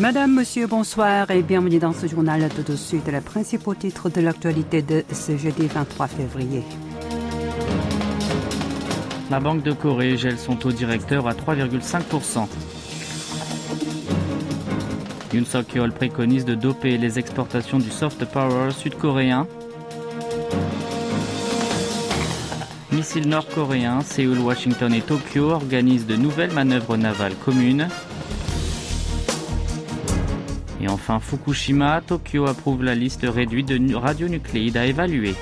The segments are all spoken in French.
Madame, Monsieur, bonsoir et bienvenue dans ce journal. Tout de suite, les principaux titres de l'actualité de ce jeudi 23 février. La Banque de Corée gèle son taux directeur à 3,5%. Yoon préconise de doper les exportations du soft power sud-coréen. Missiles nord-coréens, Séoul, Washington et Tokyo organisent de nouvelles manœuvres navales communes. Enfin Fukushima, Tokyo approuve la liste réduite de radionucléides à évaluer.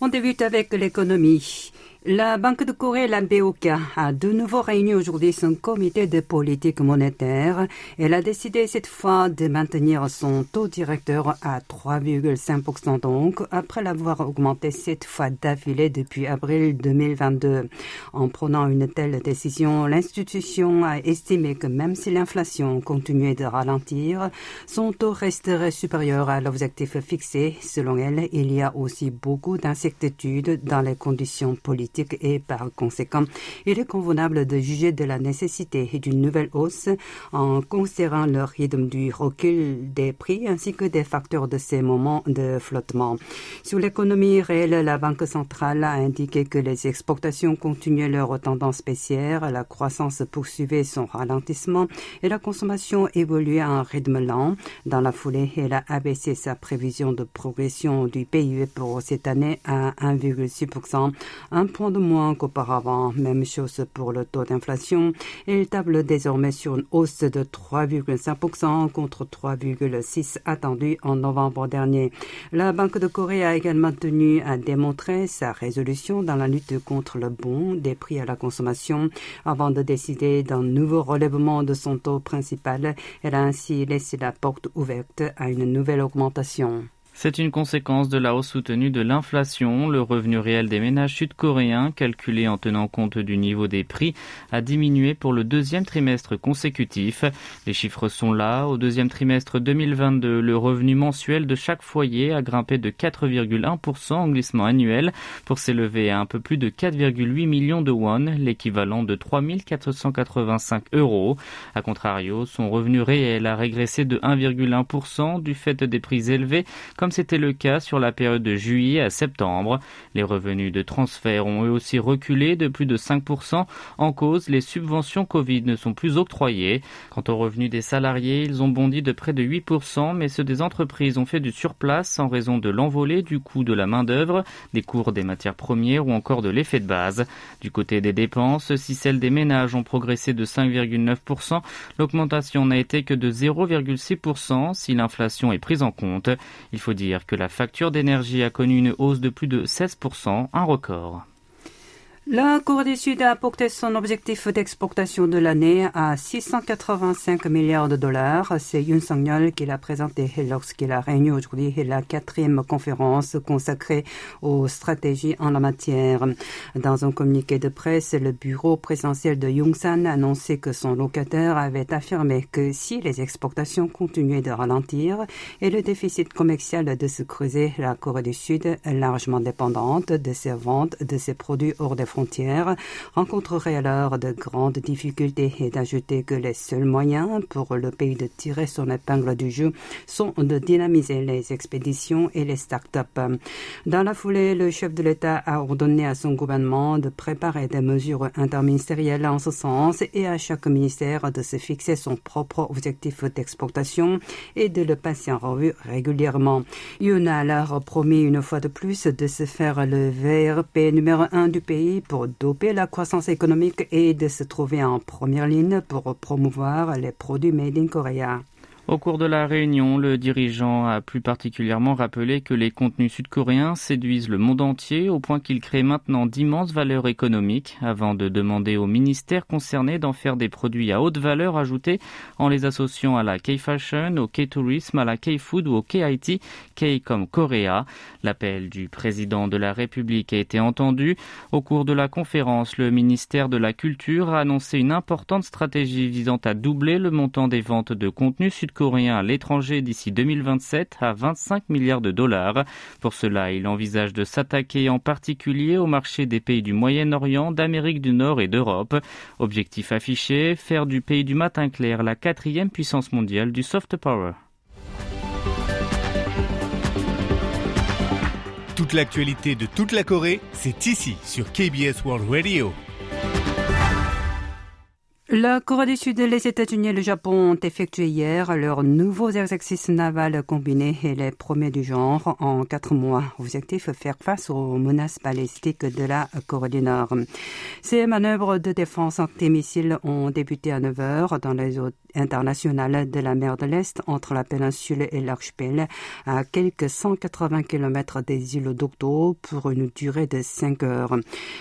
On débute avec l'économie. La Banque de Corée, la BOK, a de nouveau réuni aujourd'hui son comité de politique monétaire. Elle a décidé cette fois de maintenir son taux directeur à 3,5% donc, après l'avoir augmenté cette fois d'affilée depuis avril 2022. En prenant une telle décision, l'institution a estimé que même si l'inflation continuait de ralentir, son taux resterait supérieur à l'objectif fixé. Selon elle, il y a aussi beaucoup d'incertitudes dans les conditions politiques et par conséquent, il est convenable de juger de la nécessité d'une nouvelle hausse en considérant le rythme du recul des prix ainsi que des facteurs de ces moments de flottement. Sur l'économie réelle, la Banque centrale a indiqué que les exportations continuaient leur tendance baissière, la croissance poursuivait son ralentissement et la consommation évoluait à un rythme lent. Dans la foulée, elle a abaissé sa prévision de progression du PIB pour cette année à 1,6%, un point de moins qu'auparavant. Même chose pour le taux d'inflation. Il table désormais sur une hausse de 3,5% contre 3,6% attendu en novembre dernier. La Banque de Corée a également tenu à démontrer sa résolution dans la lutte contre le bon des prix à la consommation avant de décider d'un nouveau relèvement de son taux principal. Elle a ainsi laissé la porte ouverte à une nouvelle augmentation. C'est une conséquence de la hausse soutenue de l'inflation. Le revenu réel des ménages sud-coréens, calculé en tenant compte du niveau des prix, a diminué pour le deuxième trimestre consécutif. Les chiffres sont là. Au deuxième trimestre 2022, le revenu mensuel de chaque foyer a grimpé de 4,1% en glissement annuel pour s'élever à un peu plus de 4,8 millions de won, l'équivalent de 3 485 euros. A contrario, son revenu réel a régressé de 1,1% du fait des prix élevés, comme c'était le cas sur la période de juillet à septembre. Les revenus de transfert ont eux aussi reculé de plus de 5%. En cause, les subventions Covid ne sont plus octroyées. Quant aux revenus des salariés, ils ont bondi de près de 8%, mais ceux des entreprises ont fait du surplace en raison de l'envolée du coût de la main-d'œuvre, des cours des matières premières ou encore de l'effet de base. Du côté des dépenses, si celles des ménages ont progressé de 5,9%, l'augmentation n'a été que de 0,6% si l'inflation est prise en compte. Il faut dire que la facture d'énergie a connu une hausse de plus de 16%, un record. La Corée du Sud a porté son objectif d'exportation de l'année à 685 milliards de dollars. C'est Yoon Song-yeol qui l'a présenté lorsqu'il a réuni aujourd'hui la quatrième conférence consacrée aux stratégies en la matière. Dans un communiqué de presse, le bureau présidentiel de Yongsan a annoncé que son locataire avait affirmé que si les exportations continuaient de ralentir et le déficit commercial de se creuser, la Corée du Sud, largement dépendante de ses ventes de ses produits hors des frontières, rencontrerait alors de grandes difficultés et d'ajouter que les seuls moyens pour le pays de tirer son épingle du jeu sont de dynamiser les expéditions et les start-up. Dans la foulée, le chef de l'État a ordonné à son gouvernement de préparer des mesures interministérielles en ce sens et à chaque ministère de se fixer son propre objectif d'exportation et de le passer en revue régulièrement. Yoon a alors promis une fois de plus de se faire le VRP numéro un du pays pour doper la croissance économique et de se trouver en première ligne pour promouvoir les produits made in Korea. Au cours de la réunion, le dirigeant a plus particulièrement rappelé que les contenus sud-coréens séduisent le monde entier au point qu'ils créent maintenant d'immenses valeurs économiques avant de demander aux ministères concernés d'en faire des produits à haute valeur ajoutée en les associant à la K-Fashion, au K-Tourisme, à la K-Food ou au K-IT, K comme Korea. L'appel du président de la République a été entendu. Au cours de la conférence, le ministère de la Culture a annoncé une importante stratégie visant à doubler le montant des ventes de contenus sud sud-coréen à l'étranger d'ici 2027 à 25 milliards de dollars. Pour cela, il envisage de s'attaquer en particulier au marché des pays du Moyen-Orient, d'Amérique du Nord et d'Europe. Objectif affiché, faire du pays du matin clair la quatrième puissance mondiale du soft power. Toute l'actualité de toute la Corée, c'est ici sur KBS World Radio. La Corée du Sud, les États-Unis et le Japon ont effectué hier leurs nouveaux exercices navals combinés et les premiers du genre en quatre mois. Objectif faire face aux menaces balistiques de la Corée du Nord. Ces manœuvres de défense anti-missiles ont débuté à 9 heures dans les eaux internationales de la mer de l'Est entre la péninsule et l'archipel à quelques 180 km des îles d'Okto pour une durée de 5 heures.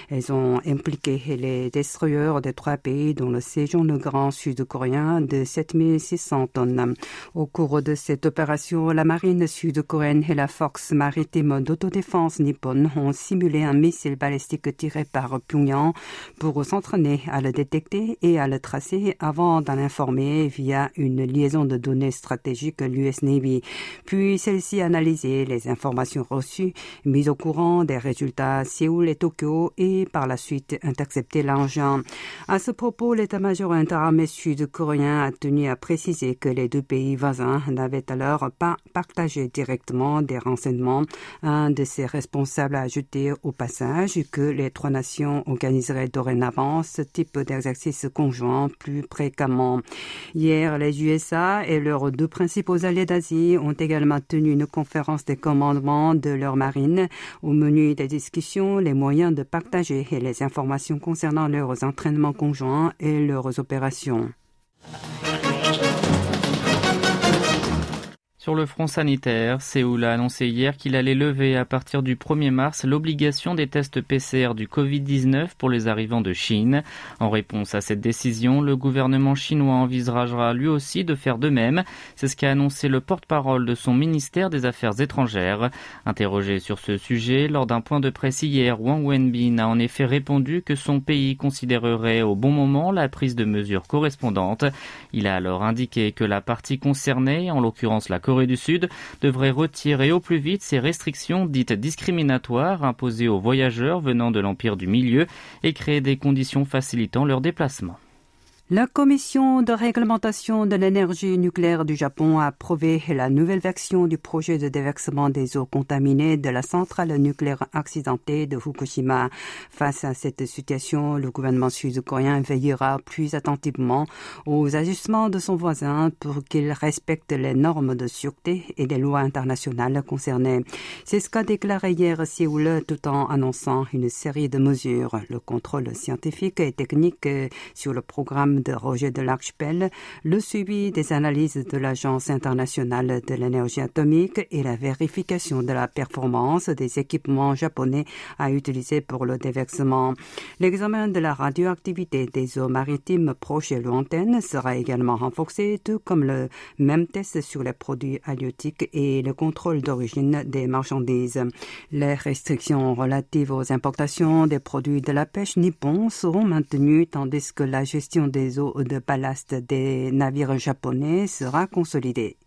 Elles ont impliqué les destroyers des trois pays dont le le Grand Sud-Coréen de 7600 tonnes. Au cours de cette opération, la marine sud-coréenne et la force maritime d'autodéfense nippone ont simulé un missile balistique tiré par Pyongyang pour s'entraîner à le détecter et à le tracer avant d'en informer via une liaison de données stratégiques l'US Navy. Puis celle-ci analysé les informations reçues, mises au courant des résultats Séoul et Tokyo et par la suite intercepté l'engin. À ce propos, l'état major interarmée sud-coréen a tenu à préciser que les deux pays voisins n'avaient alors pas partagé directement des renseignements. Un de ses responsables a ajouté au passage que les trois nations organiseraient dorénavant ce type d'exercice conjoint plus fréquemment. Hier, les USA et leurs deux principaux alliés d'Asie ont également tenu une conférence des commandements de leur marine. Au menu des discussions, les moyens de partager les informations concernant leurs entraînements conjoints et leur opérations. Sur le front sanitaire, Séoul a annoncé hier qu'il allait lever à partir du 1er mars l'obligation des tests PCR du Covid-19 pour les arrivants de Chine. En réponse à cette décision, le gouvernement chinois envisagera lui aussi de faire de même. C'est ce qu'a annoncé le porte-parole de son ministère des Affaires étrangères. Interrogé sur ce sujet lors d'un point de presse hier, Wang Wenbin a en effet répondu que son pays considérerait au bon moment la prise de mesures correspondantes. Il a alors indiqué que la partie concernée, en l'occurrence la Corée Corée du Sud devrait retirer au plus vite ces restrictions dites discriminatoires imposées aux voyageurs venant de l'Empire du Milieu et créer des conditions facilitant leur déplacement. La commission de réglementation de l'énergie nucléaire du Japon a approuvé la nouvelle version du projet de déversement des eaux contaminées de la centrale nucléaire accidentée de Fukushima. Face à cette situation, le gouvernement sud-coréen veillera plus attentivement aux ajustements de son voisin pour qu'il respecte les normes de sûreté et les lois internationales concernées. C'est ce qu'a déclaré hier Séoul tout en annonçant une série de mesures. Le contrôle scientifique et technique sur le programme de Roger de l'Archipel, le suivi des analyses de l'Agence internationale de l'énergie atomique et la vérification de la performance des équipements japonais à utiliser pour le déversement. L'examen de la radioactivité des eaux maritimes proches et lointaines sera également renforcé, tout comme le même test sur les produits halieutiques et le contrôle d'origine des marchandises. Les restrictions relatives aux importations des produits de la pêche nippon seront maintenues tandis que la gestion des de ballast des navires japonais sera consolidé.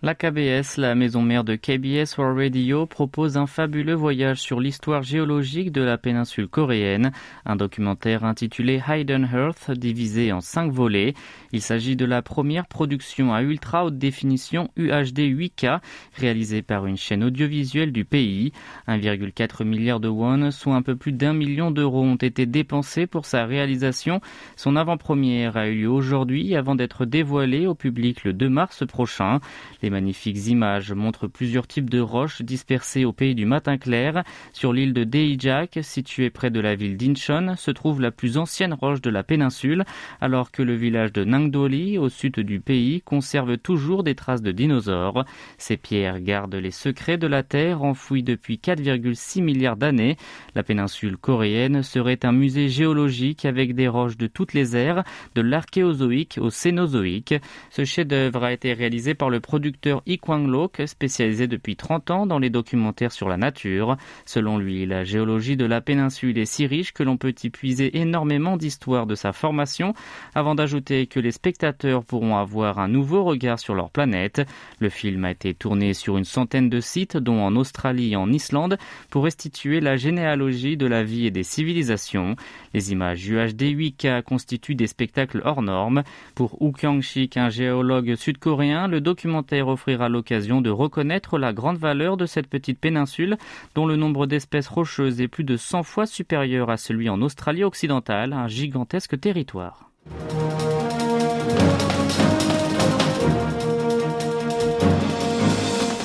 La KBS, la maison mère de KBS World Radio, propose un fabuleux voyage sur l'histoire géologique de la péninsule coréenne, un documentaire intitulé Hidden Earth, divisé en cinq volets. Il s'agit de la première production à ultra haute définition UHD 8K, réalisée par une chaîne audiovisuelle du pays. 1,4 milliard de won, soit un peu plus d'un million d'euros, ont été dépensés pour sa réalisation. Son avant-première a eu lieu aujourd'hui avant d'être dévoilée au public le 2 mars prochain. Les magnifiques images montrent plusieurs types de roches dispersées au pays du matin clair. Sur l'île de Deijak, située près de la ville d'Incheon, se trouve la plus ancienne roche de la péninsule, alors que le village de Nangdoli, au sud du pays, conserve toujours des traces de dinosaures. Ces pierres gardent les secrets de la Terre enfouis depuis 4,6 milliards d'années. La péninsule coréenne serait un musée géologique avec des roches de toutes les ères, de l'archéozoïque au cénozoïque. Ce chef-d'œuvre a été réalisé par le producteur Yi Kwang-lok, spécialisé depuis 30 ans dans les documentaires sur la nature. Selon lui, la géologie de la péninsule est si riche que l'on peut y puiser énormément d'histoires de sa formation, avant d'ajouter que les spectateurs pourront avoir un nouveau regard sur leur planète. Le film a été tourné sur une centaine de sites, dont en Australie et en Islande, pour restituer la généalogie de la vie et des civilisations. Les images UHD 8K constituent des spectacles hors normes. Pour Woo Kyung-shik, un géologue sud-coréen, le documentaire offrira l'occasion de reconnaître la grande valeur de cette petite péninsule, dont le nombre d'espèces rocheuses est plus de 100 fois supérieur à celui en Australie occidentale, un gigantesque territoire.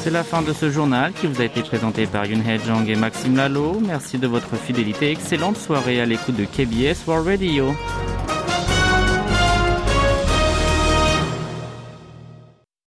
C'est la fin de ce journal qui vous a été présenté par Yun Jong et Maxime Lalo. Merci de votre fidélité. Excellente soirée à l'écoute de KBS World Radio.